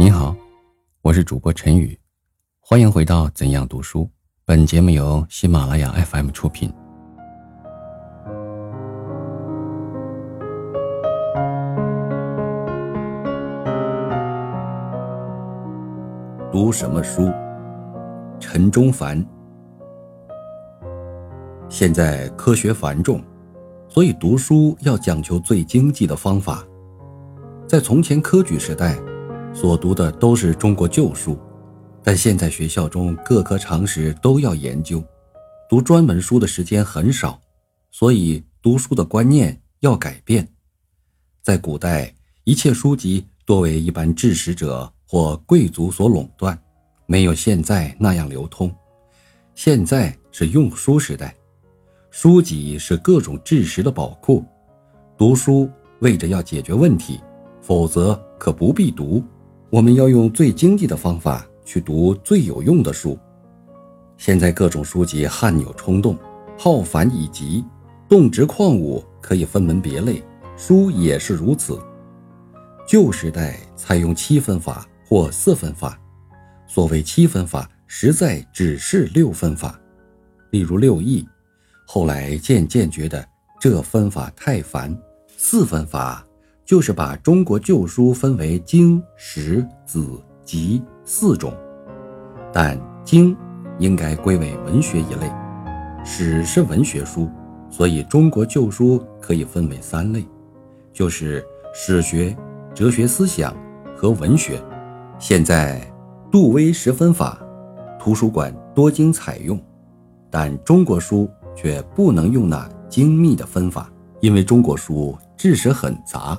你好，我是主播陈宇，欢迎回到《怎样读书》。本节目由喜马拉雅 FM 出品。读什么书？陈中凡。现在科学繁重，所以读书要讲求最经济的方法。在从前科举时代。所读的都是中国旧书，但现在学校中各科常识都要研究，读专门书的时间很少，所以读书的观念要改变。在古代，一切书籍多为一般知识者或贵族所垄断，没有现在那样流通。现在是用书时代，书籍是各种知识的宝库，读书为着要解决问题，否则可不必读。我们要用最经济的方法去读最有用的书。现在各种书籍汗牛充栋，浩繁以极，动植矿物可以分门别类，书也是如此。旧时代采用七分法或四分法，所谓七分法，实在只是六分法，例如六艺。后来渐渐觉得这分法太繁，四分法。就是把中国旧书分为经、史、子、集四种，但经应该归为文学一类，史是文学书，所以中国旧书可以分为三类，就是史学、哲学思想和文学。现在杜威十分法，图书馆多经采用，但中国书却不能用那精密的分法，因为中国书知识很杂。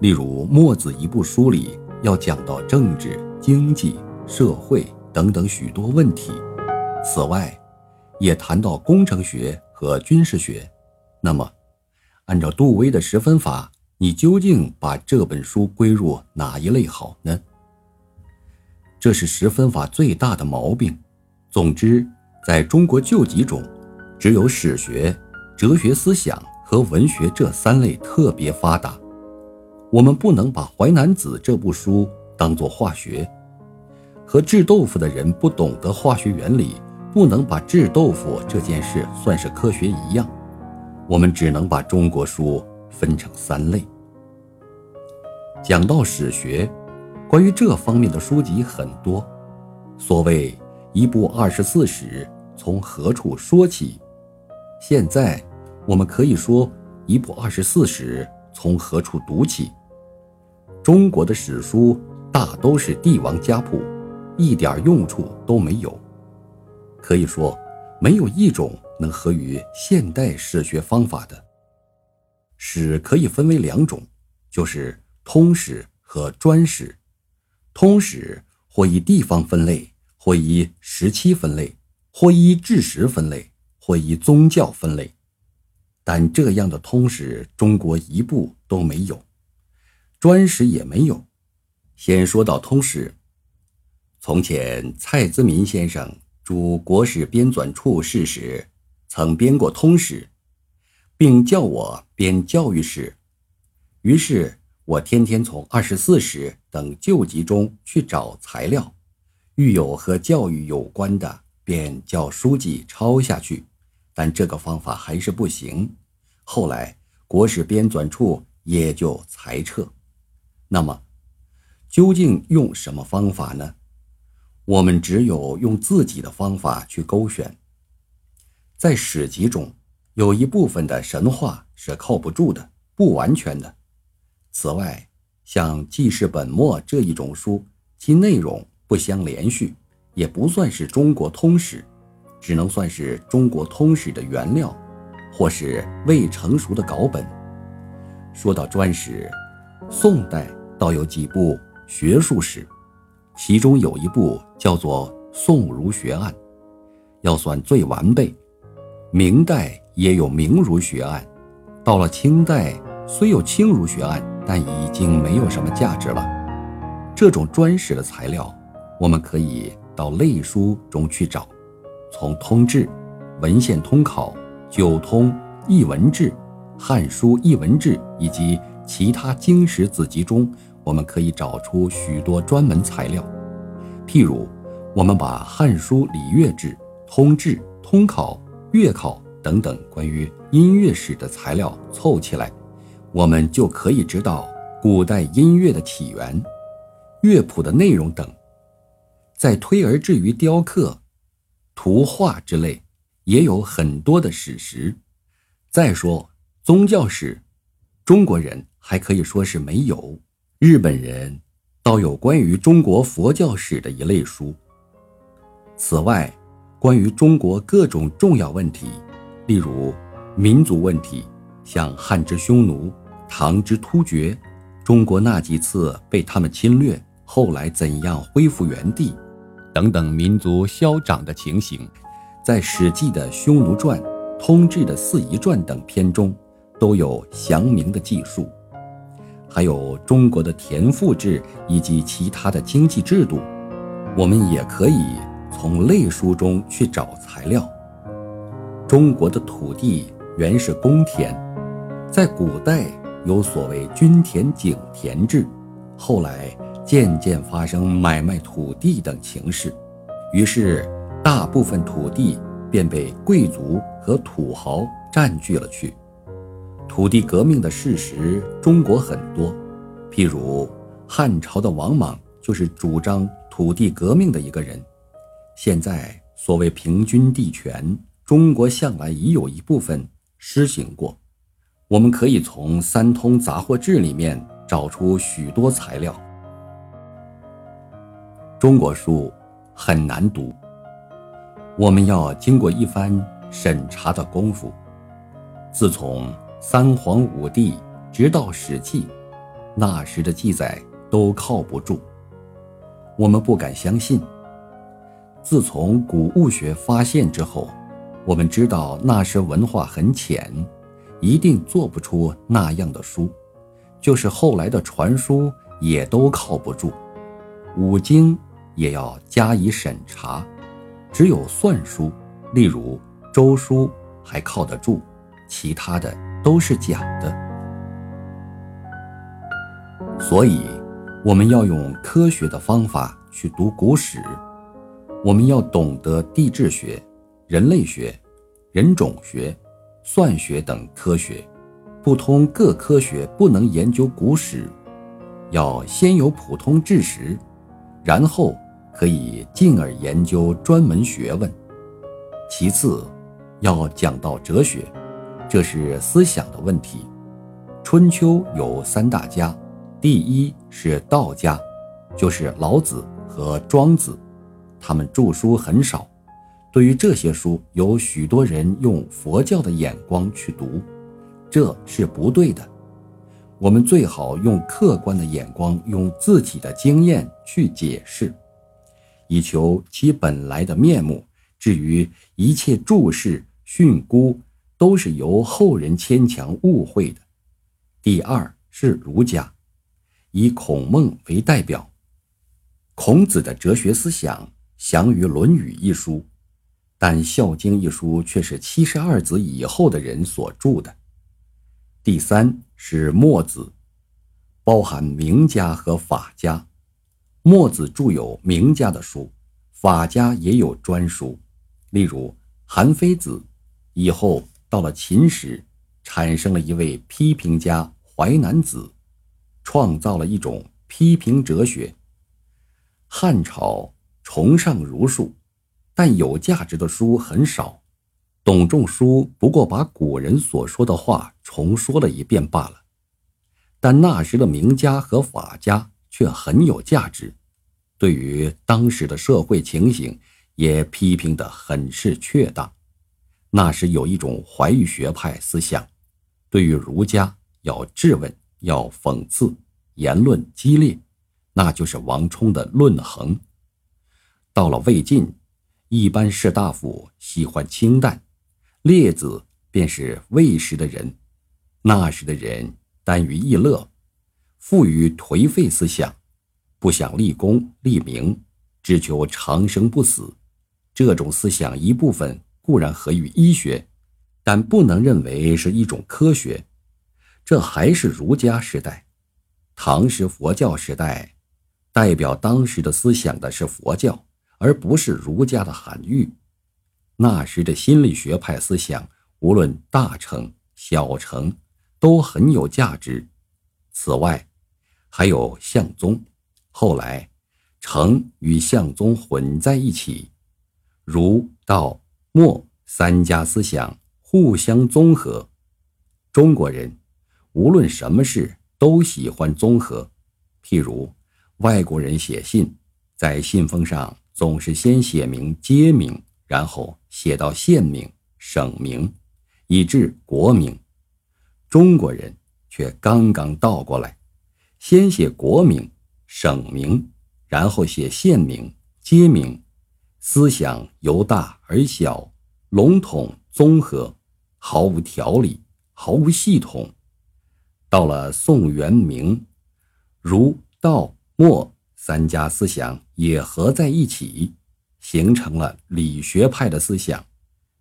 例如，墨子一部书里要讲到政治、经济、社会等等许多问题，此外，也谈到工程学和军事学。那么，按照杜威的十分法，你究竟把这本书归入哪一类好呢？这是十分法最大的毛病。总之，在中国旧籍中，只有史学、哲学思想和文学这三类特别发达。我们不能把《淮南子》这部书当作化学，和制豆腐的人不懂得化学原理，不能把制豆腐这件事算是科学一样。我们只能把中国书分成三类。讲到史学，关于这方面的书籍很多。所谓“一部二十四史，从何处说起？”现在我们可以说“一部二十四史，从何处读起？”中国的史书大都是帝王家谱，一点用处都没有。可以说，没有一种能合于现代史学方法的。史可以分为两种，就是通史和专史。通史或以地方分类，或以时期分类，或以治时分类，或以宗教分类。但这样的通史，中国一部都没有。专史也没有。先说到通史，从前蔡资民先生主国史编纂处事时，曾编过通史，并叫我编教育史。于是我天天从二十四史等旧籍中去找材料，遇有和教育有关的，便叫书记抄下去。但这个方法还是不行。后来国史编纂处也就裁撤。那么，究竟用什么方法呢？我们只有用自己的方法去勾选。在史籍中，有一部分的神话是靠不住的、不完全的。此外，像《记事本末》这一种书，其内容不相连续，也不算是中国通史，只能算是中国通史的原料，或是未成熟的稿本。说到专史，宋代。倒有几部学术史，其中有一部叫做《宋儒学案》，要算最完备。明代也有《明儒学案》，到了清代虽有《清儒学案》，但已经没有什么价值了。这种专史的材料，我们可以到类书中去找，从《通志》《文献通考》《九通》《艺文志》《汉书艺文志》以及其他经史子集中。我们可以找出许多专门材料，譬如，我们把《汉书·礼乐志》《通志》《通考》《乐考》等等关于音乐史的材料凑起来，我们就可以知道古代音乐的起源、乐谱的内容等。再推而至于雕刻、图画之类，也有很多的史实。再说宗教史，中国人还可以说是没有。日本人倒有关于中国佛教史的一类书。此外，关于中国各种重要问题，例如民族问题，像汉之匈奴、唐之突厥，中国那几次被他们侵略，后来怎样恢复原地，等等民族消长的情形，在《史记》的《匈奴传》、《通志》的《四夷传》等篇中都有详明的记述。还有中国的田赋制以及其他的经济制度，我们也可以从类书中去找材料。中国的土地原是公田，在古代有所谓均田、井田制，后来渐渐发生买卖土地等情事，于是大部分土地便被贵族和土豪占据了去。土地革命的事实，中国很多，譬如汉朝的王莽就是主张土地革命的一个人。现在所谓平均地权，中国向来已有一部分施行过。我们可以从《三通杂货志》里面找出许多材料。中国书很难读，我们要经过一番审查的功夫。自从三皇五帝直到《史记》，那时的记载都靠不住，我们不敢相信。自从古物学发现之后，我们知道那时文化很浅，一定做不出那样的书。就是后来的传书也都靠不住，五经也要加以审查，只有算书，例如周书还靠得住，其他的。都是假的，所以我们要用科学的方法去读古史。我们要懂得地质学、人类学、人种学、算学等科学。不通各科学，不能研究古史。要先有普通知识，然后可以进而研究专门学问。其次，要讲到哲学。这是思想的问题。春秋有三大家，第一是道家，就是老子和庄子，他们著书很少。对于这些书，有许多人用佛教的眼光去读，这是不对的。我们最好用客观的眼光，用自己的经验去解释，以求其本来的面目。至于一切注释、训诂，都是由后人牵强误会的。第二是儒家，以孔孟为代表，孔子的哲学思想详于《论语》一书，但《孝经》一书却是七十二子以后的人所著的。第三是墨子，包含名家和法家。墨子著有名家的书，法家也有专书，例如韩非子，以后。到了秦时，产生了一位批评家淮南子，创造了一种批评哲学。汉朝崇尚儒术，但有价值的书很少。董仲舒不过把古人所说的话重说了一遍罢了。但那时的名家和法家却很有价值，对于当时的社会情形也批评得很是确当。那时有一种怀疑学派思想，对于儒家要质问，要讽刺，言论激烈，那就是王充的《论衡》。到了魏晋，一般士大夫喜欢清淡，列子便是魏时的人。那时的人耽于逸乐，富于颓废思想，不想立功立名，只求长生不死。这种思想一部分。固然合于医学，但不能认为是一种科学。这还是儒家时代，唐时佛教时代，代表当时的思想的是佛教，而不是儒家的韩愈。那时的心理学派思想，无论大成小成，都很有价值。此外，还有相宗，后来成与相宗混在一起，儒道墨三家思想互相综合。中国人无论什么事都喜欢综合，譬如外国人写信，在信封上总是先写明街名。然后写到县名、省名，以至国名。中国人却刚刚倒过来，先写国名、省名，然后写县名、街名。思想由大而小，笼统综合，毫无条理，毫无系统。到了宋元明，儒道墨三家思想也合在一起。形成了理学派的思想，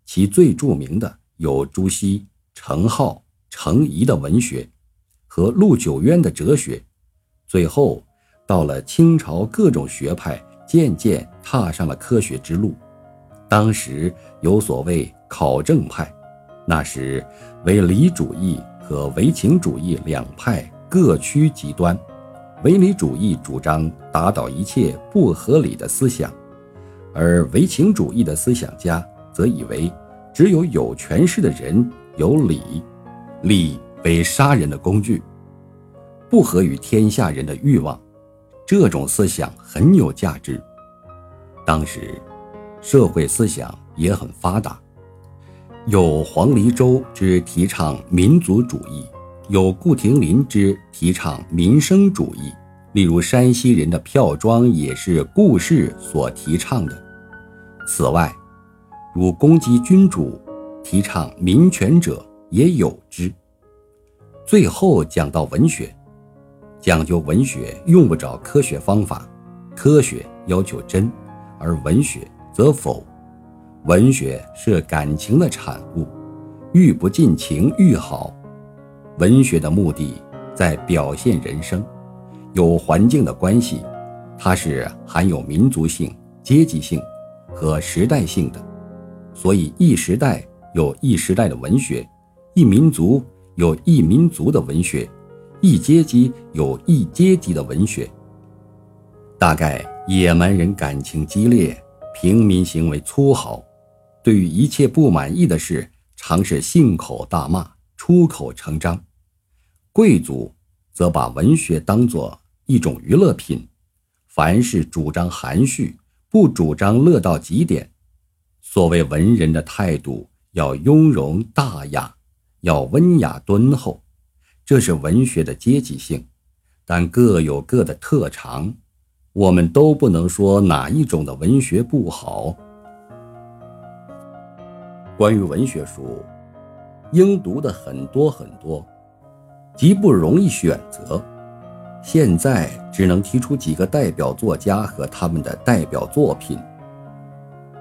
其最著名的有朱熹、程颢、程颐的文学，和陆九渊的哲学。最后，到了清朝，各种学派渐渐踏上了科学之路。当时有所谓考证派，那时唯理主义和唯情主义两派各趋极端。唯理主义主张打倒一切不合理的思想。而唯情主义的思想家则以为，只有有权势的人有理，理为杀人的工具，不合于天下人的欲望。这种思想很有价值。当时，社会思想也很发达，有黄黎周之提倡民族主义，有顾亭林之提倡民生主义。例如，山西人的票庄也是顾氏所提倡的。此外，如攻击君主、提倡民权者也有之。最后讲到文学，讲究文学用不着科学方法，科学要求真，而文学则否。文学是感情的产物，愈不尽情愈好。文学的目的在表现人生。有环境的关系，它是含有民族性、阶级性和时代性的，所以一时代有一时代的文学，一民族有一民族的文学，一阶级有一阶级的文学。大概野蛮人感情激烈，平民行为粗豪，对于一切不满意的事，常是信口大骂、出口成章。贵族。则把文学当作一种娱乐品，凡事主张含蓄，不主张乐到极点。所谓文人的态度要雍容大雅，要温雅敦厚，这是文学的阶级性，但各有各的特长，我们都不能说哪一种的文学不好。关于文学书，应读的很多很多。极不容易选择，现在只能提出几个代表作家和他们的代表作品。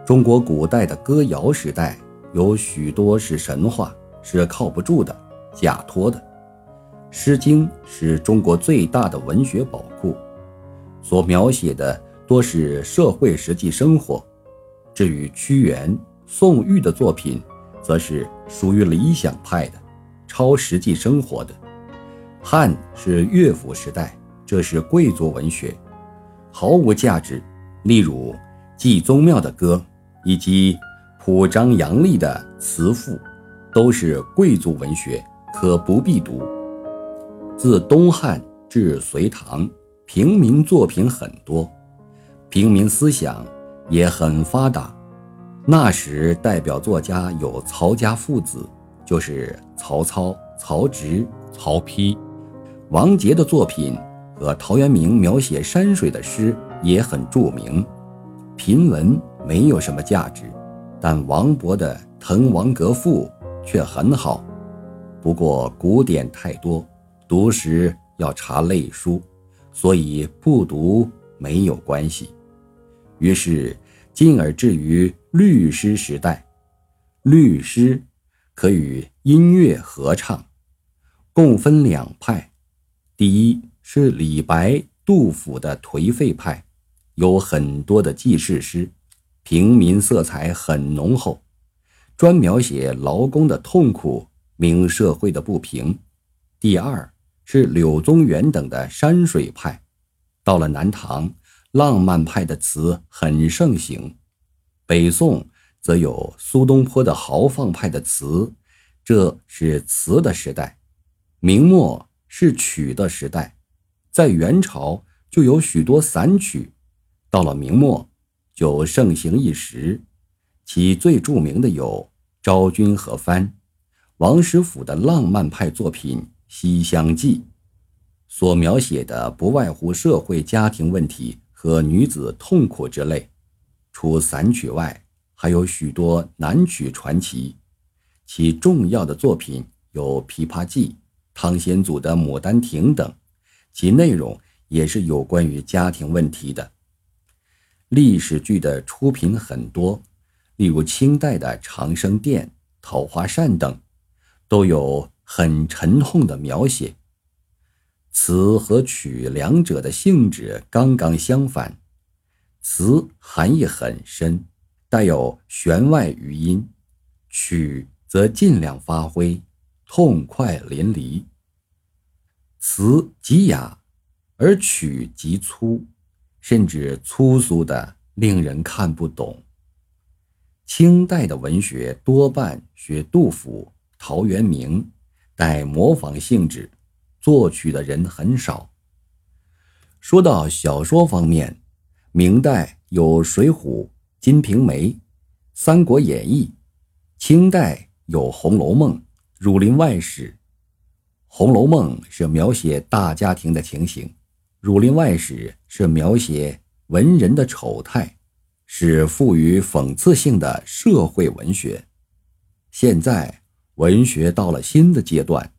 中国古代的歌谣时代有许多是神话，是靠不住的、假托的。《诗经》是中国最大的文学宝库，所描写的多是社会实际生活。至于屈原、宋玉的作品，则是属于理想派的，超实际生活的。汉是乐府时代，这是贵族文学，毫无价值。例如祭宗庙的歌，以及铺张扬丽的词赋，都是贵族文学，可不必读。自东汉至隋唐，平民作品很多，平民思想也很发达。那时代表作家有曹家父子，就是曹操、曹植、曹丕。王杰的作品和陶渊明描写山水的诗也很著名。平文没有什么价值，但王勃的《滕王阁赋》却很好。不过古典太多，读时要查类书，所以不读没有关系。于是进而至于律诗时代，律诗可与音乐合唱，共分两派。第一是李白、杜甫的颓废派，有很多的记事诗，平民色彩很浓厚，专描写劳工的痛苦，明社会的不平。第二是柳宗元等的山水派，到了南唐，浪漫派的词很盛行。北宋则有苏东坡的豪放派的词，这是词的时代。明末是曲的时代。在元朝就有许多散曲，到了明末就盛行一时，其最著名的有昭君和番、王实甫的浪漫派作品《西厢记》，所描写的不外乎社会家庭问题和女子痛苦之类。除散曲外，还有许多南曲传奇，其重要的作品有《琵琶记》、汤显祖的《牡丹亭》等。其内容也是有关于家庭问题的。历史剧的出品很多，例如清代的《长生殿》《桃花扇》等，都有很沉痛的描写。词和曲两者的性质刚刚相反，词含义很深，带有弦外语音；曲则尽量发挥，痛快淋漓。词极雅，而曲极粗，甚至粗俗的令人看不懂。清代的文学多半学杜甫、陶渊明，带模仿性质，作曲的人很少。说到小说方面，明代有《水浒》《金瓶梅》《三国演义》，清代有《红楼梦》《儒林外史》。《红楼梦》是描写大家庭的情形，《儒林外史》是描写文人的丑态，是富于讽刺性的社会文学。现在文学到了新的阶段，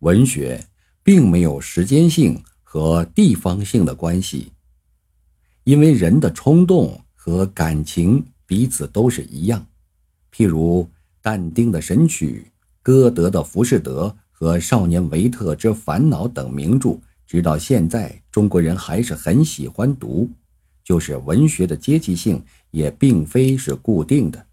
文学并没有时间性和地方性的关系，因为人的冲动和感情彼此都是一样。譬如但丁的《神曲》，歌德的《浮士德》。和少年维特之烦恼等名著，直到现在，中国人还是很喜欢读。就是文学的阶级性也并非是固定的，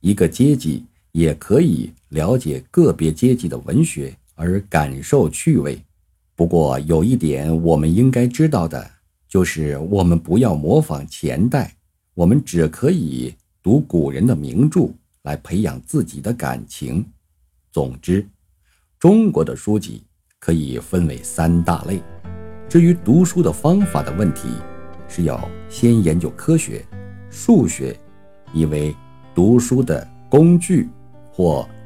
一个阶级也可以了解个别阶级的文学而感受趣味。不过有一点我们应该知道的，就是我们不要模仿前代，我们只可以读古人的名著来培养自己的感情。总之。中国的书籍可以分为三大类。至于读书的方法的问题，是要先研究科学、数学，以为读书的工具或